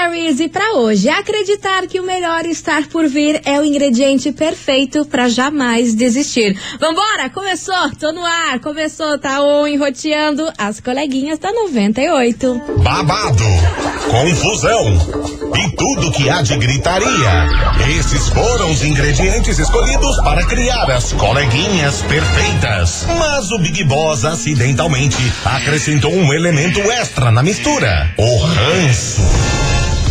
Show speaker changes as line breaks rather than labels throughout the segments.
E para hoje, acreditar que o melhor estar por vir é o ingrediente perfeito para jamais desistir. Vambora, começou, tô no ar, começou, tá on enroteando as coleguinhas da 98.
Babado, confusão e tudo que há de gritaria. Esses foram os ingredientes escolhidos para criar as coleguinhas perfeitas. Mas o Big Boss acidentalmente acrescentou um elemento extra na mistura: o ranço.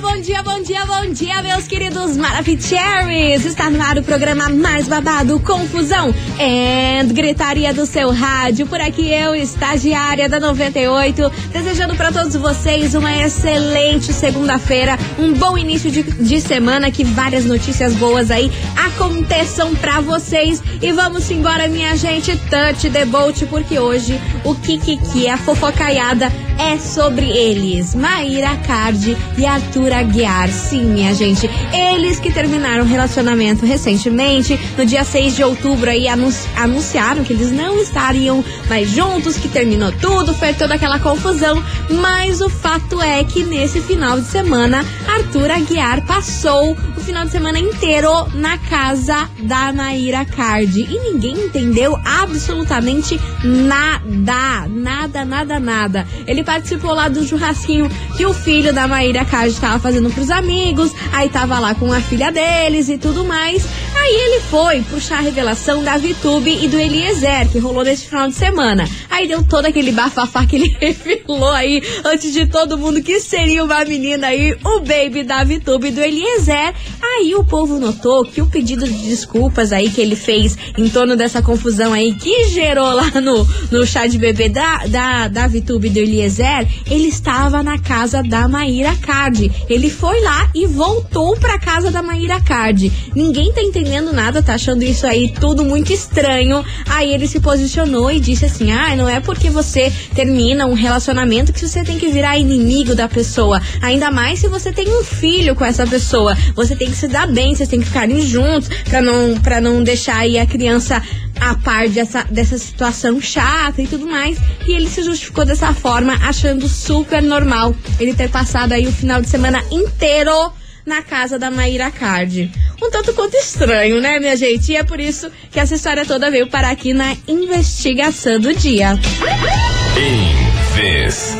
Bom dia, bom dia, bom dia, meus queridos Maravicheries! Está no ar o programa mais babado, Confusão e Gritaria do seu rádio. Por aqui eu, estagiária da 98, desejando para todos vocês uma excelente segunda-feira, um bom início de, de semana, que várias notícias boas aí aconteçam para vocês. E vamos embora, minha gente, touch the boat, porque hoje o Kikiki, a fofocaiada, é sobre eles. Maíra Cardi e Arthur Aguiar. Sim, minha gente. Eles que terminaram o relacionamento recentemente, no dia 6 de outubro, aí anunciaram que eles não estariam mais juntos, que terminou tudo, foi toda aquela confusão. Mas o fato é que nesse final de semana, Arthur Aguiar passou o final de semana inteiro na casa da Maíra Cardi. E ninguém entendeu absolutamente nada. Nada, nada, nada. Ele participou lá do churrasquinho que o filho da Maíra Card estava fazendo pros amigos, aí tava lá com a filha deles e tudo mais. Aí ele foi puxar a revelação da Vitube e do Eliezer, que rolou nesse final de semana. Aí deu todo aquele bafafá que ele revelou aí, antes de todo mundo, que seria uma menina aí, o baby da Vitube e do Eliezer. Aí o povo notou que o pedido de desculpas aí que ele fez em torno dessa confusão aí, que gerou lá no, no chá de bebê da, da, da Vitube e do Eliezer, ele estava na casa da Maíra Card. Ele foi lá e voltou pra casa da Maíra Card. Ninguém tá entendendo entendendo nada, tá achando isso aí tudo muito estranho. Aí ele se posicionou e disse assim: ah, não é porque você termina um relacionamento que você tem que virar inimigo da pessoa. Ainda mais se você tem um filho com essa pessoa. Você tem que se dar bem, vocês têm que ficarem juntos pra não, pra não deixar aí a criança a par dessa, dessa situação chata e tudo mais. E ele se justificou dessa forma, achando super normal ele ter passado aí o final de semana inteiro na casa da Maíra Card. Um tanto quanto estranho, né, minha gente? E é por isso que essa história toda veio parar aqui na investigação do dia.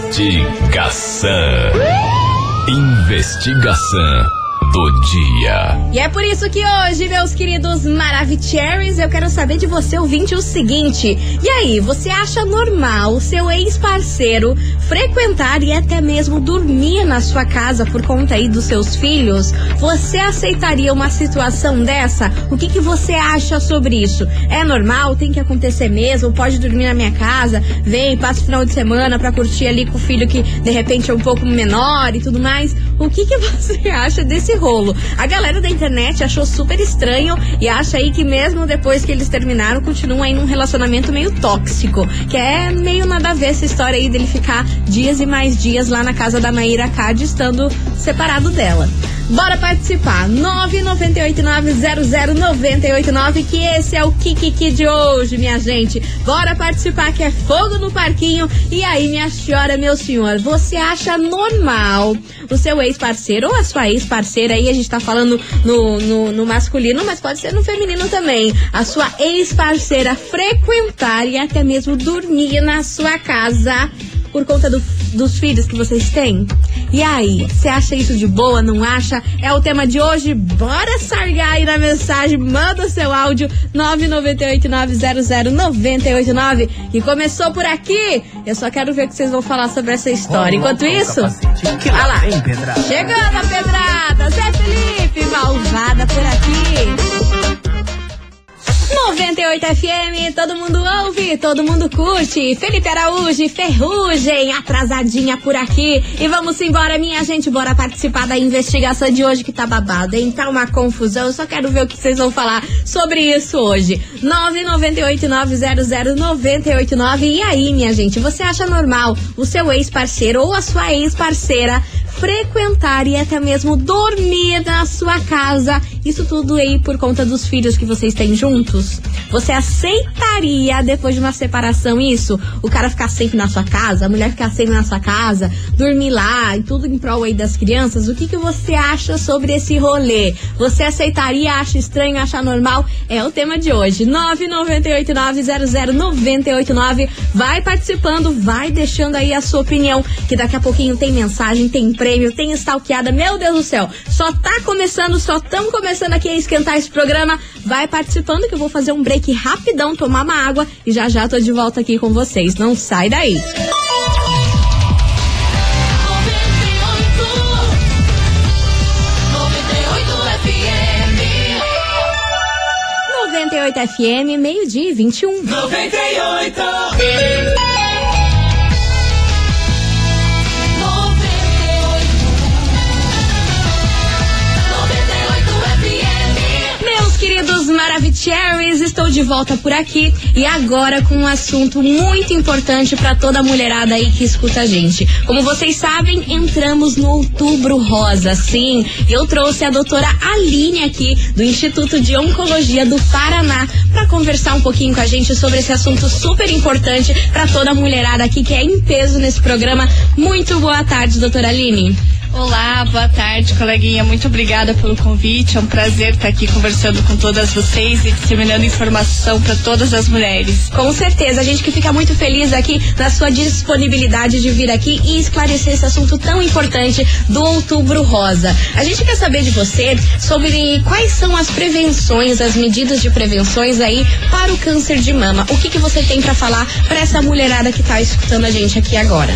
Investigação. Investigação do dia.
E é por isso que hoje, meus queridos Maravicheries, eu quero saber de você, ouvinte, o seguinte. E aí, você acha normal seu ex-parceiro frequentar e até mesmo dormir na sua casa por conta aí dos seus filhos? Você aceitaria uma situação dessa? O que, que você acha sobre isso? É normal? Tem que acontecer mesmo? Pode dormir na minha casa? Vem, passa o final de semana pra curtir ali com o filho que de repente é um pouco menor e tudo mais. O que, que você acha desse rolo. A galera da internet achou super estranho e acha aí que mesmo depois que eles terminaram, continuam aí num relacionamento meio tóxico. Que é meio nada a ver essa história aí dele ficar dias e mais dias lá na casa da Maíra Card estando separado dela. Bora participar! 998900989, que esse é o Kikiki de hoje, minha gente. Bora participar, que é fogo no parquinho. E aí, minha senhora, meu senhor, você acha normal o seu ex-parceiro ou a sua ex-parceira aí, a gente tá falando no, no, no masculino, mas pode ser no feminino também, a sua ex-parceira frequentar e até mesmo dormir na sua casa por conta do, dos filhos que vocês têm? E aí, você acha isso de boa, não acha? É o tema de hoje. Bora sargar aí na mensagem, manda o seu áudio 998900989 que começou por aqui. Eu só quero ver o que vocês vão falar sobre essa história. Enquanto isso, olha lá, chegando a pedrada, Zé Felipe, malvada por aqui. 98 FM, todo mundo ouve, todo mundo curte. Felipe Araújo, Ferrugem, atrasadinha por aqui. E vamos embora, minha gente, bora participar da investigação de hoje que tá babada, hein? Tá uma confusão, eu só quero ver o que vocês vão falar sobre isso hoje. 998-900-989. E aí, minha gente, você acha normal o seu ex-parceiro ou a sua ex-parceira frequentar e até mesmo dormir na sua casa. Isso tudo aí por conta dos filhos que vocês têm juntos? Você aceitaria, depois de uma separação, isso? O cara ficar sempre na sua casa, a mulher ficar sempre na sua casa, dormir lá e tudo em prol aí das crianças? O que, que você acha sobre esse rolê? Você aceitaria, acha estranho, acha normal? É o tema de hoje. 998900989. Vai participando, vai deixando aí a sua opinião, que daqui a pouquinho tem mensagem, tem prêmio, tem stalkeada. Meu Deus do céu, só tá começando, só tão começando aqui a esquentar esse programa. Vai participando que eu vou fazer um break rapidão, tomar uma água e já já tô de volta aqui com vocês. Não sai daí. 98 FM, meio-dia e 21.
98.
Maravicheries, estou de volta por aqui e agora com um assunto muito importante para toda a mulherada aí que escuta a gente. Como vocês sabem, entramos no Outubro Rosa, sim. Eu trouxe a doutora Aline aqui do Instituto de Oncologia do Paraná para conversar um pouquinho com a gente sobre esse assunto super importante para toda a mulherada aqui que é em peso nesse programa. Muito boa tarde, doutora Aline.
Olá, boa tarde, coleguinha. Muito obrigada pelo convite. É um prazer estar aqui conversando com todas vocês e disseminando informação para todas as mulheres.
Com certeza, a gente que fica muito feliz aqui na sua disponibilidade de vir aqui e esclarecer esse assunto tão importante do Outubro Rosa. A gente quer saber de você sobre quais são as prevenções, as medidas de prevenções aí para o câncer de mama. O que, que você tem para falar para essa mulherada que está escutando a gente aqui agora?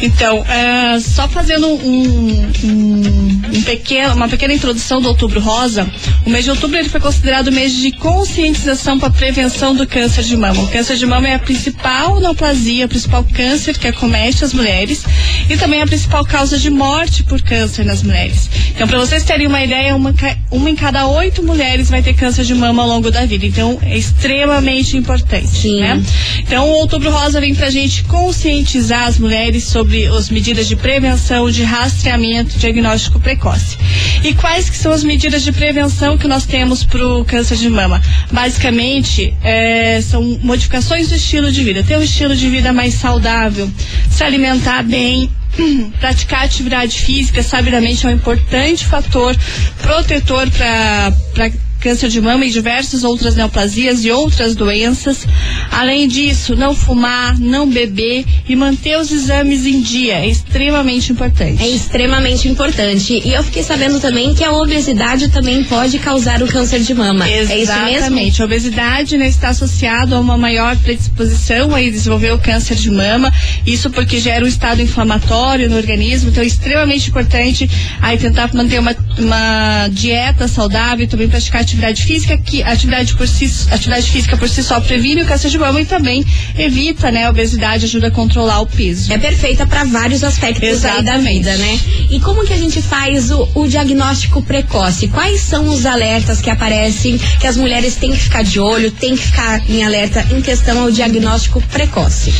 Então, uh, só fazendo um, um, um, pequeno, uma pequena introdução do Outubro Rosa, o mês de outubro ele foi considerado o mês de conscientização para a prevenção do câncer de mama. O câncer de mama é a principal neoplasia, o principal câncer que acomete as mulheres e também a principal causa de morte por câncer nas mulheres. Então, para vocês terem uma ideia, uma, uma em cada oito mulheres vai ter câncer de mama ao longo da vida. Então, é extremamente importante,
Sim.
né? Então, o Outubro Rosa vem para a gente conscientizar as mulheres sobre as medidas de prevenção, de rastreamento diagnóstico precoce. E quais que são as medidas de prevenção que nós temos para o câncer de mama? Basicamente, é, são modificações do estilo de vida. Ter um estilo de vida mais saudável, se alimentar bem, praticar atividade física sabidamente é um importante fator protetor para câncer de mama e diversas outras neoplasias e outras doenças. Além disso, não fumar, não beber e manter os exames em dia é extremamente importante.
É extremamente importante. E eu fiquei sabendo também que a obesidade também pode causar o câncer de mama.
Exatamente.
É isso mesmo?
A obesidade né, está associada a uma maior predisposição a desenvolver o câncer de mama. Isso porque gera um estado inflamatório no organismo. Então é extremamente importante aí tentar manter uma, uma dieta saudável e também praticar atividade física, que atividade, por si, atividade física por si só previne o câncer de mama e também evita, né, a obesidade, ajuda a controlar o peso.
É perfeita para vários aspectos aí da vida, né? E como que a gente faz o, o diagnóstico precoce? Quais são os alertas que aparecem que as mulheres têm que ficar de olho, têm que ficar em alerta em questão ao diagnóstico precoce?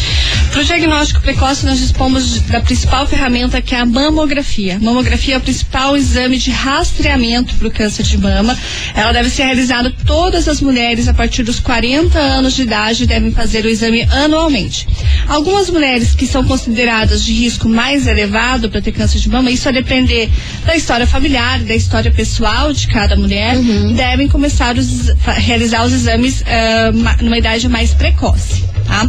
Para o diagnóstico precoce, nós dispomos da principal ferramenta que é a mamografia. Mamografia é o principal exame de rastreamento para o câncer de mama. Ela deve ser realizada todas as mulheres a partir dos 40 anos de idade devem fazer o exame anualmente. Algumas mulheres que são consideradas de risco mais elevado para ter câncer de mama, isso a depender da história familiar, da história pessoal de cada mulher, uhum. devem começar a realizar os exames uh, numa idade mais precoce. Tá?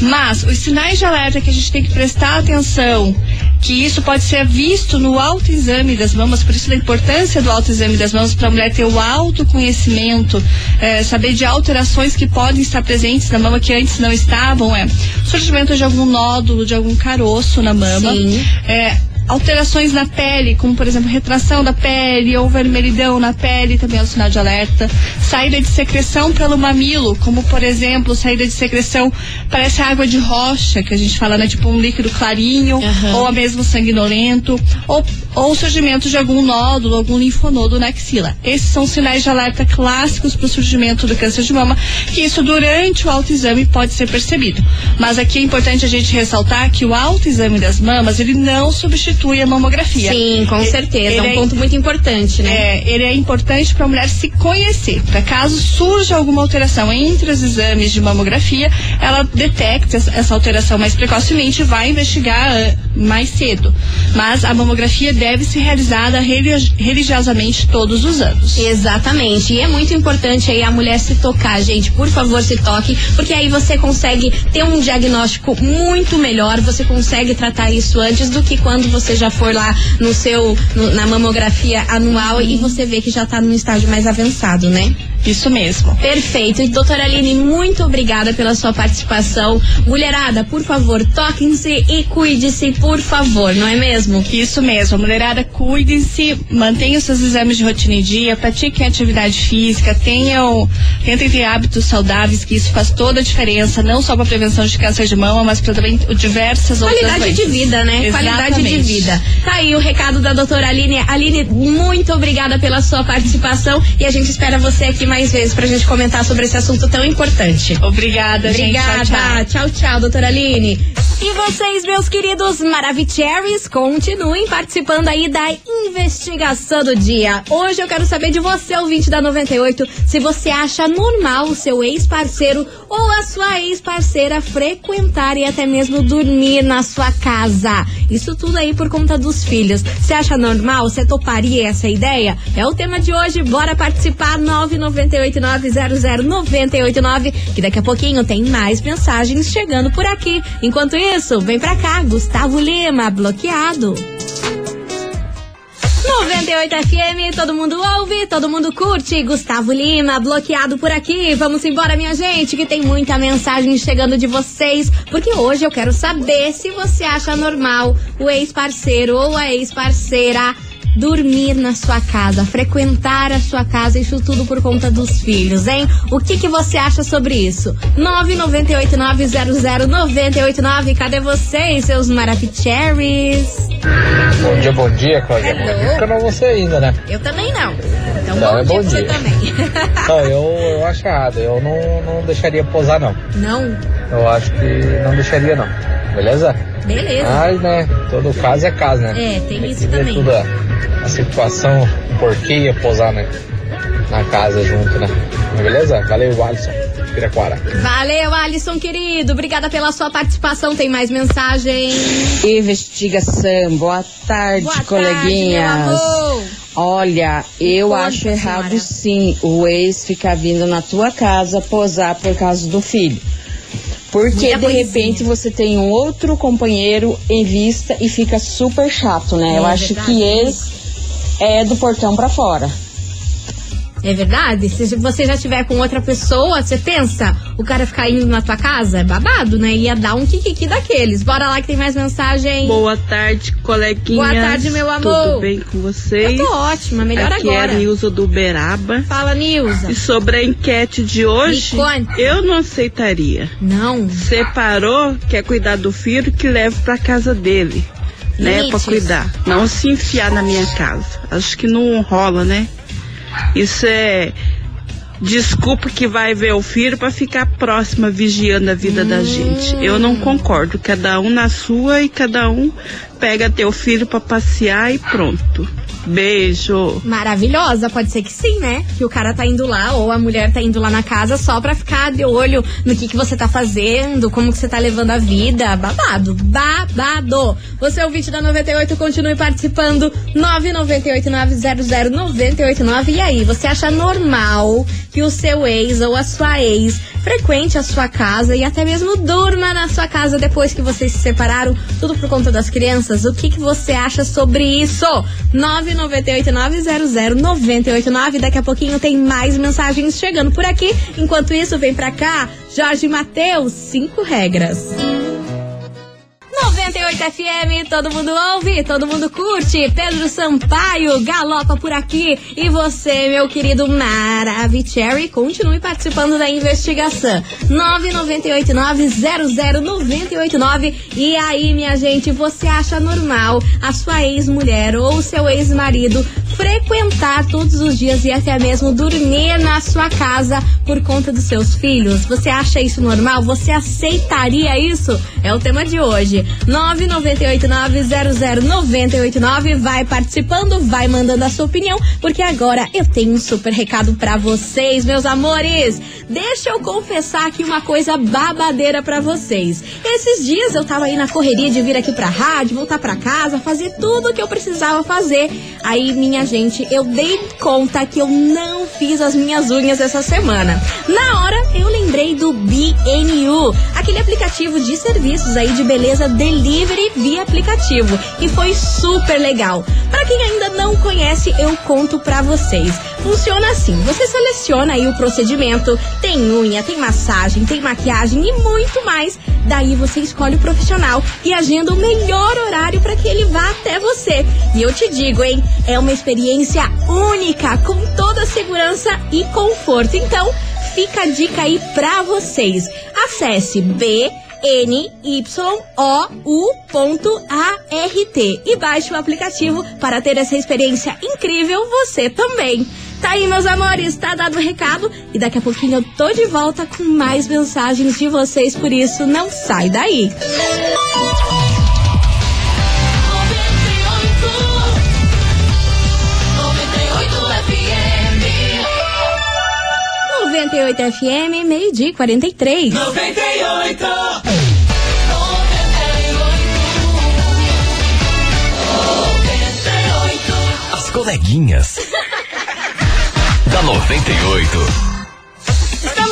Mas os sinais de alerta que a gente tem que prestar atenção, que isso pode ser visto no autoexame das mamas, por isso a importância do autoexame das mamas para a mulher ter o autoconhecimento, é, saber de alterações que podem estar presentes na mama que antes não estavam, é surgimento de algum nódulo, de algum caroço na mama,
Sim.
é, alterações na pele, como por exemplo retração da pele ou vermelhidão na pele, também é um sinal de alerta. saída de secreção pelo mamilo, como por exemplo, saída de secreção parece água de rocha, que a gente fala, né? Tipo um líquido clarinho,
Aham.
ou mesmo sanguinolento, ou, ou surgimento de algum nódulo, algum linfonodo na axila. Esses são sinais de alerta clássicos para o surgimento do câncer de mama, que isso durante o autoexame pode ser percebido. Mas aqui é importante a gente ressaltar que o autoexame das mamas, ele não substitui a mamografia.
Sim, com certeza. É
ele
um ponto muito importante, né?
é, ele é importante para a mulher se conhecer, para caso surja alguma alteração entre os exames de mamografia, ela detecta essa- essa alteração mais precocemente e vai investigar ah, mais cedo. Mas a mamografia deve ser realizada religi- religiosamente todos os anos.
Exatamente. E é muito importante aí a mulher se tocar, gente. Por favor, se toque, porque aí você consegue ter um diagnóstico muito melhor, você consegue tratar isso antes do que quando você já for lá no seu no- na mamografia anual e você vê que já tá num estágio mais avançado, né?
Isso mesmo.
Perfeito. E doutora Aline, muito obrigada pela sua participação. Mulherada, por favor, toquem-se e cuide-se, por favor, não é mesmo?
Isso mesmo, mulherada, cuidem-se, mantenham seus exames de rotina em dia, pratiquem atividade física, tenham, tentem ter hábitos saudáveis, que isso faz toda a diferença, não só para prevenção de câncer de mama, mas para também diversas outras
Qualidade de vida, né? Qualidade de
Exatamente.
vida. Tá aí o recado da doutora Aline. Aline, muito obrigada pela sua participação e a gente espera você aqui mais vezes pra gente comentar sobre esse assunto tão importante.
Obrigada,
Obrigada.
gente. Tchau, tchau.
tchau, tchau, doutora Aline. E vocês, meus queridos Maravicheries, continuem participando aí da investigação do dia. Hoje eu quero saber de você, ouvinte da 98, se você acha normal o seu ex-parceiro ou a sua ex-parceira frequentar e até mesmo dormir na sua casa. Isso tudo aí por conta dos filhos. Você acha normal? Você toparia essa ideia? É o tema de hoje. Bora participar 998900989, que daqui a pouquinho tem mais mensagens chegando por aqui. Enquanto isso, vem pra cá, Gustavo Lima, bloqueado. 98 FM, todo mundo ouve, todo mundo curte. Gustavo Lima, bloqueado por aqui. Vamos embora, minha gente, que tem muita mensagem chegando de vocês. Porque hoje eu quero saber se você acha normal o ex-parceiro ou a ex-parceira dormir na sua casa, frequentar a sua casa, isso tudo por conta dos filhos, hein? O que, que você acha sobre isso? 998900989, cadê vocês, seus marapicherries?
Bom dia, bom dia, Cláudia.
Hello.
Dia, eu não vou ser ainda, né?
Eu também não. Então,
Não,
bom
é
dia
bom
você
dia.
também.
Não, eu, eu acho errado. Eu não, não deixaria posar, não.
não?
Eu acho que não deixaria, não. Beleza?
Beleza.
Mas, né, todo caso é caso, né?
É, tem
que
isso também.
Tudo a, situação, porquê ia posar, né? Na casa junto, né? Beleza? Valeu, Alisson. Piraquara.
Valeu, Alisson, querido. Obrigada pela sua participação. Tem mais mensagem?
Investigação. Boa tarde,
Boa
coleguinhas.
tarde.
Olha, eu
conta,
acho errado
senhora.
sim o ex ficar vindo na tua casa posar por causa do filho. Porque
Muita
de
coisinha.
repente você tem um outro companheiro em vista e fica super chato, né?
É
eu acho
verdade.
que ex é do portão pra fora.
É verdade? Se você já tiver com outra pessoa, você pensa, o cara ficar indo na tua casa? É babado, né? Ia dar um kikiki daqueles. Bora lá que tem mais mensagem.
Boa tarde, coleguinhas.
Boa tarde, meu amor.
Tudo bem com vocês?
Eu tô ótima, melhor
Aqui
agora.
é a Nilza do Uberaba.
Fala, Nilza.
E sobre a enquete de hoje, eu não aceitaria.
Não.
Separou, quer cuidar do filho, que leve pra casa dele. Né, pra cuidar. Não se enfiar na minha casa. Acho que não rola, né? Isso é desculpa que vai ver o filho pra ficar próxima vigiando a vida da gente. Eu não concordo. Cada um na sua e cada um pega teu filho pra passear e pronto. Beijo.
Maravilhosa, pode ser que sim, né? Que o cara tá indo lá ou a mulher tá indo lá na casa só pra ficar de olho no que, que você tá fazendo, como que você tá levando a vida. Babado, babado. Você é o vídeo da 98, continue participando. 998900989. E aí, você acha normal que o seu ex ou a sua ex frequente a sua casa e até mesmo durma na sua casa depois que vocês se separaram? Tudo por conta das crianças? O que, que você acha sobre isso? 998900989. Daqui a pouquinho tem mais mensagens chegando por aqui. Enquanto isso, vem pra cá, Jorge Matheus, cinco regras. 98 98 FM, todo mundo ouve, todo mundo curte. Pedro Sampaio galopa por aqui. E você, meu querido Maravicherry, continue participando da investigação. 998900989. E aí, minha gente, você acha normal a sua ex-mulher ou seu ex-marido frequentar todos os dias e até mesmo dormir na sua casa por conta dos seus filhos? Você acha isso normal? Você aceitaria isso? É o tema de hoje. 998900989. Vai participando, vai mandando a sua opinião, porque agora eu tenho um super recado para vocês, meus amores. Deixa eu confessar aqui uma coisa babadeira para vocês. Esses dias eu tava aí na correria de vir aqui pra rádio, voltar pra casa, fazer tudo o que eu precisava fazer. Aí, minha gente, eu dei conta que eu não fiz as minhas unhas essa semana. Na hora, eu lembrei do BNU, aquele aplicativo de serviços aí de beleza delivery via aplicativo, e foi super legal. Para quem ainda não conhece, eu conto pra vocês. Funciona assim: você seleciona aí o procedimento, tem unha, tem massagem, tem maquiagem e muito mais. Daí você escolhe o profissional e agenda o melhor horário para que ele vá até você. E eu te digo, hein, é uma experiência única, com toda a segurança e conforto. Então, fica a dica aí pra vocês. Acesse B N-Y-O-U.A-R-T e baixe o aplicativo para ter essa experiência incrível você também. Tá aí, meus amores, tá dado o recado e daqui a pouquinho eu tô de volta com mais mensagens de vocês, por isso não sai daí. 98 FM, meio-dia e 43.
98. As coleguinhas. da 98.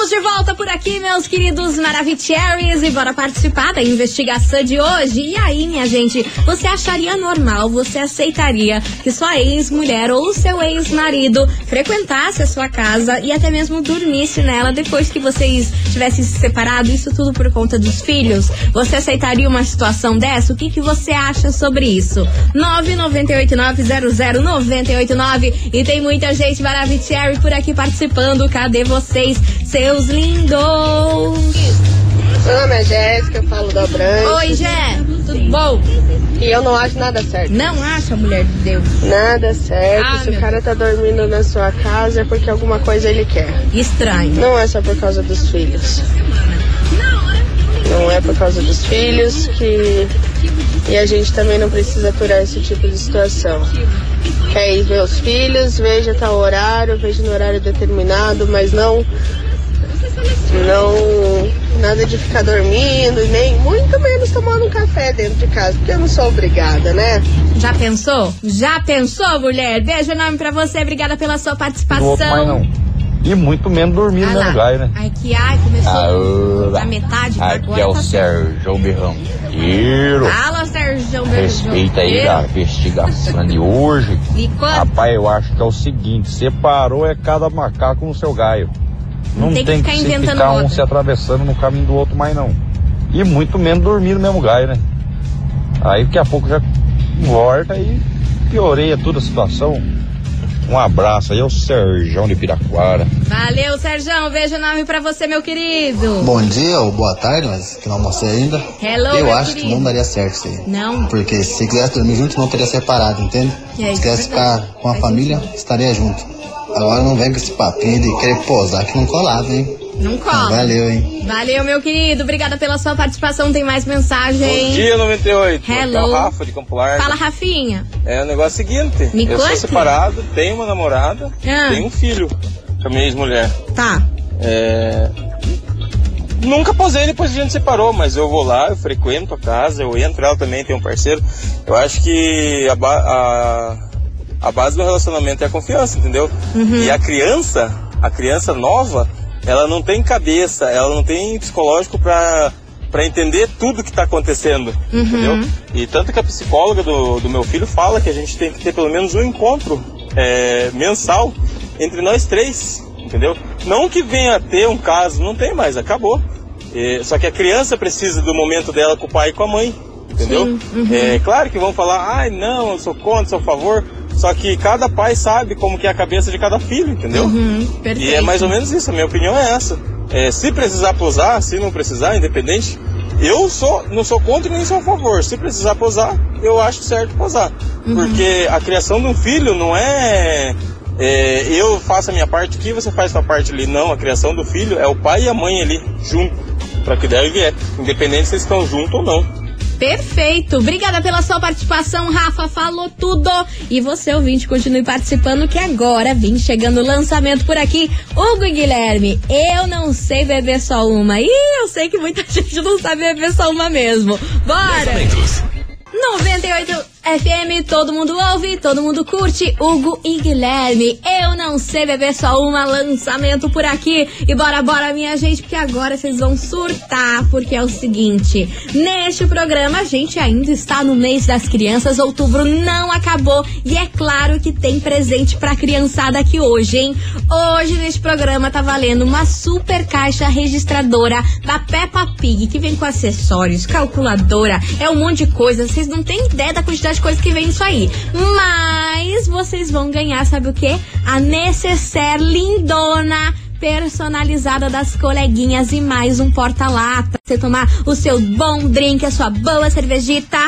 Estamos de volta por aqui, meus queridos Maravicheries, e bora participar da investigação de hoje. E aí, minha gente, você acharia normal, você aceitaria que sua ex-mulher ou seu ex-marido frequentasse a sua casa e até mesmo dormisse nela depois que vocês tivessem se separado, isso tudo por conta dos filhos? Você aceitaria uma situação dessa? O que, que você acha sobre isso? 998900989 e tem muita gente Maravicherry por aqui participando. Cadê vocês? Seus lindos.
Meu nome é Jéssica, eu falo da Branca.
Oi, Jé, tudo bom?
E eu não acho nada certo.
Não acha, mulher de Deus?
Nada certo.
Ah,
Se o cara tá dormindo na sua casa é porque alguma coisa ele quer.
Estranho.
Não é só por causa dos filhos. Não é por causa dos filhos que. E a gente também não precisa aturar esse tipo de situação. Quer ir ver os filhos, veja tal horário, veja no horário determinado, mas não não nada de ficar dormindo, nem muito menos tomando um café dentro de casa, porque eu não sou obrigada, né?
Já pensou? Já pensou, mulher? Beijo enorme pra você, obrigada pela sua participação.
Não mais não. E muito menos dormir
Ah
no
lá.
lugar, né?
Ai, que ai, começou
Aoba.
a metade,
Aqui
agora
é o
tá
Sérgio Berranqueiro.
Fala, Sérgio, beijo.
Respeita aí da investigação de hoje.
E quando?
Rapaz, eu acho que é o seguinte: separou é cada macaco no seu gaio. Não,
tem que
tem,
ficar
que, se
inventando
ficar um se atravessando no caminho do outro mais não. E muito menos dormir no mesmo gaio, né? Aí daqui a pouco já volta e pioreia toda a situação. Um abraço aí ao Serjão de Piraquara.
Valeu, Sérgio, beijo enorme pra você, meu querido.
Bom dia ou boa tarde, mas que não almocei ainda.
Hello,
Eu
meu
acho que
querido.
não daria certo isso aí.
Não?
Porque se quisesse dormir junto, não teria separado, entende?
É,
se quisesse
é
ficar com a
Faz
família, estaria junto. Agora não vem com esse papinho de querer posar que não colava, hein?
Não cola.
Valeu, hein?
Valeu, meu querido. Obrigada pela sua participação. Tem mais mensagem.
Bom dia, 98.
Hello.
Aqui é o Rafa de Campo Largo.
Fala, Rafinha.
É o negócio seguinte.
Me
eu
conte.
sou separado, tenho uma namorada,
Ah.
tenho um filho com a minha ex-mulher.
Tá.
É... Nunca posei depois que a gente separou, mas eu vou lá, eu frequento a casa, eu entro, ela também tem um parceiro. Eu acho que a, ba- a, a base do relacionamento é a confiança, entendeu? E a criança, a criança nova, ela não tem cabeça, ela não tem psicológico pra, pra entender tudo que tá acontecendo, entendeu? E tanto que a psicóloga do, do meu filho fala que a gente tem que ter pelo menos um encontro é, mensal entre nós três, entendeu? Não que venha a ter um caso, não tem mais, acabou. É, só que a criança precisa do momento dela com o pai e com a mãe, entendeu?
Sim, uhum.
É claro que vão falar, ai não, eu sou contra, sou a favor, só que cada pai sabe como que é a cabeça de cada filho, entendeu?
Uhum,
E é mais ou menos isso, a minha opinião é essa. É, se precisar posar, se não precisar, independente, eu sou, não sou contra nem sou a favor. Se precisar posar, eu acho certo posar. Porque a criação de um filho não é, é, eu faço a minha parte aqui, você faz a sua parte ali. Não, a criação do filho é o pai e a mãe ali, junto, para que der e vier. Independente se eles estão juntos ou não.
Perfeito. Obrigada pela sua participação, Rafa. Falou tudo. E você, ouvinte, continue participando que agora vem chegando o lançamento por aqui. Hugo e Guilherme, eu não sei beber só uma. Ih, eu sei que muita gente não sabe beber só uma mesmo. Bora!
Lançamentos.
98 FM, todo mundo ouve, todo mundo curte. Hugo e Guilherme, eu não sei beber só uma lançamento por aqui. E bora, bora, minha gente, porque agora vocês vão surtar. Porque é o seguinte: neste programa a gente ainda está no mês das crianças, outubro não acabou. E é claro que tem presente pra criançada aqui hoje, hein? Hoje neste programa tá valendo uma super caixa registradora da Peppa Pig, que vem com acessórios, calculadora, é um monte de coisa. Vocês não têm ideia da quantidade de coisa que vem nisso aí. Mas vocês vão ganhar, sabe o quê? A necessaire lindona personalizada das coleguinhas e mais um porta-lata. Você tomar o seu bom drink, a sua boa cervejita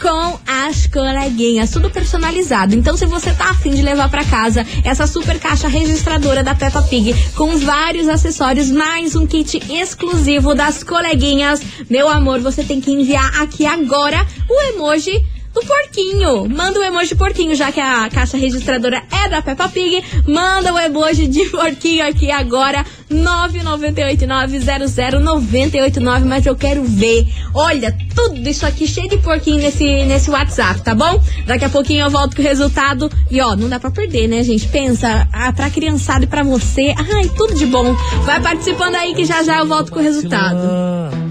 com as coleguinhas, tudo personalizado. Então, se você tá afim de levar para casa essa super caixa registradora da Peppa Pig com vários acessórios, mais um kit exclusivo das coleguinhas, meu amor, você tem que enviar aqui agora o emoji do porquinho. Manda o emoji porquinho, já que a caixa registradora é da Peppa Pig. Manda o emoji de porquinho aqui agora. 998900989, mas eu quero ver. Olha, tudo isso aqui cheio de porquinho nesse, nesse WhatsApp, tá bom? Daqui a pouquinho eu volto com o resultado. E ó, não dá pra perder, né, gente? Pensa, ah, pra criançada e pra você. Ai, tudo de bom. Vai participando aí que já já eu volto com o resultado.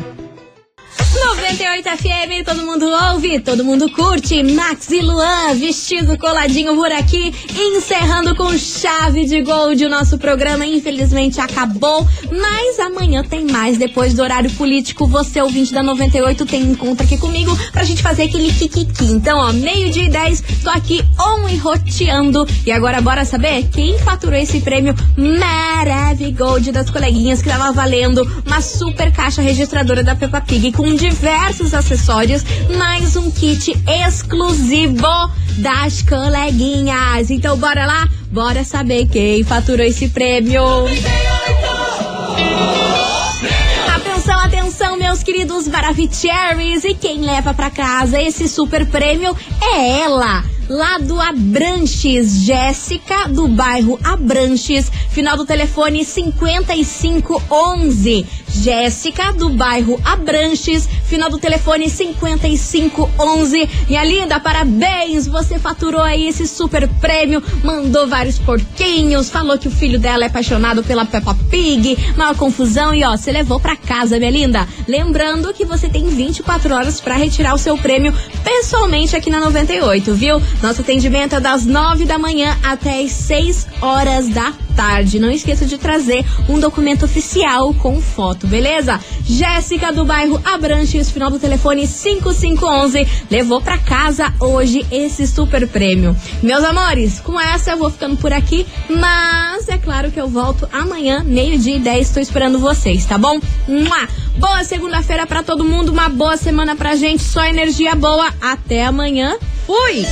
98 FM, todo mundo ouve, todo mundo curte. Max e Luan, vestido coladinho por aqui, encerrando com chave de gold o nosso programa. Infelizmente acabou, mas amanhã tem mais. Depois do horário político, você, ouvinte da 98, tem encontro aqui comigo pra gente fazer aquele kikiki. Então, ó, meio-dia e 10, tô aqui on e roteando. E agora, bora saber quem faturou esse prêmio Maravigold das coleguinhas que tava valendo uma super caixa registradora da Peppa Pig com diversos acessórios, mais um kit exclusivo das coleguinhas. Então bora lá, bora saber quem faturou esse prêmio. Atenção, atenção, meus queridos Maravicheries. E quem leva pra casa esse super prêmio é ela. Lá do Abranches, Jéssica, do bairro Abranches, final do telefone 5511. Jéssica, do bairro Abranches, final do telefone 5511. Minha linda, parabéns! Você faturou aí esse super prêmio, mandou vários porquinhos, falou que o filho dela é apaixonado pela Peppa Pig, maior confusão e ó, você levou pra casa, minha linda. Lembrando que você tem 24 horas pra retirar o seu prêmio pessoalmente aqui na 98, viu? Nosso atendimento é das 9 da manhã até as 6 horas da tarde. Não esqueça de trazer um documento oficial com foto, beleza? Jéssica do bairro Abranches, final do telefone 5511, levou pra casa hoje esse super prêmio. Meus amores, com essa eu vou ficando por aqui, mas é claro que eu volto amanhã, meio-dia e 10, estou esperando vocês, tá bom? Mua! Boa segunda-feira pra todo mundo, uma boa semana pra gente, só energia boa. Até amanhã. Fui!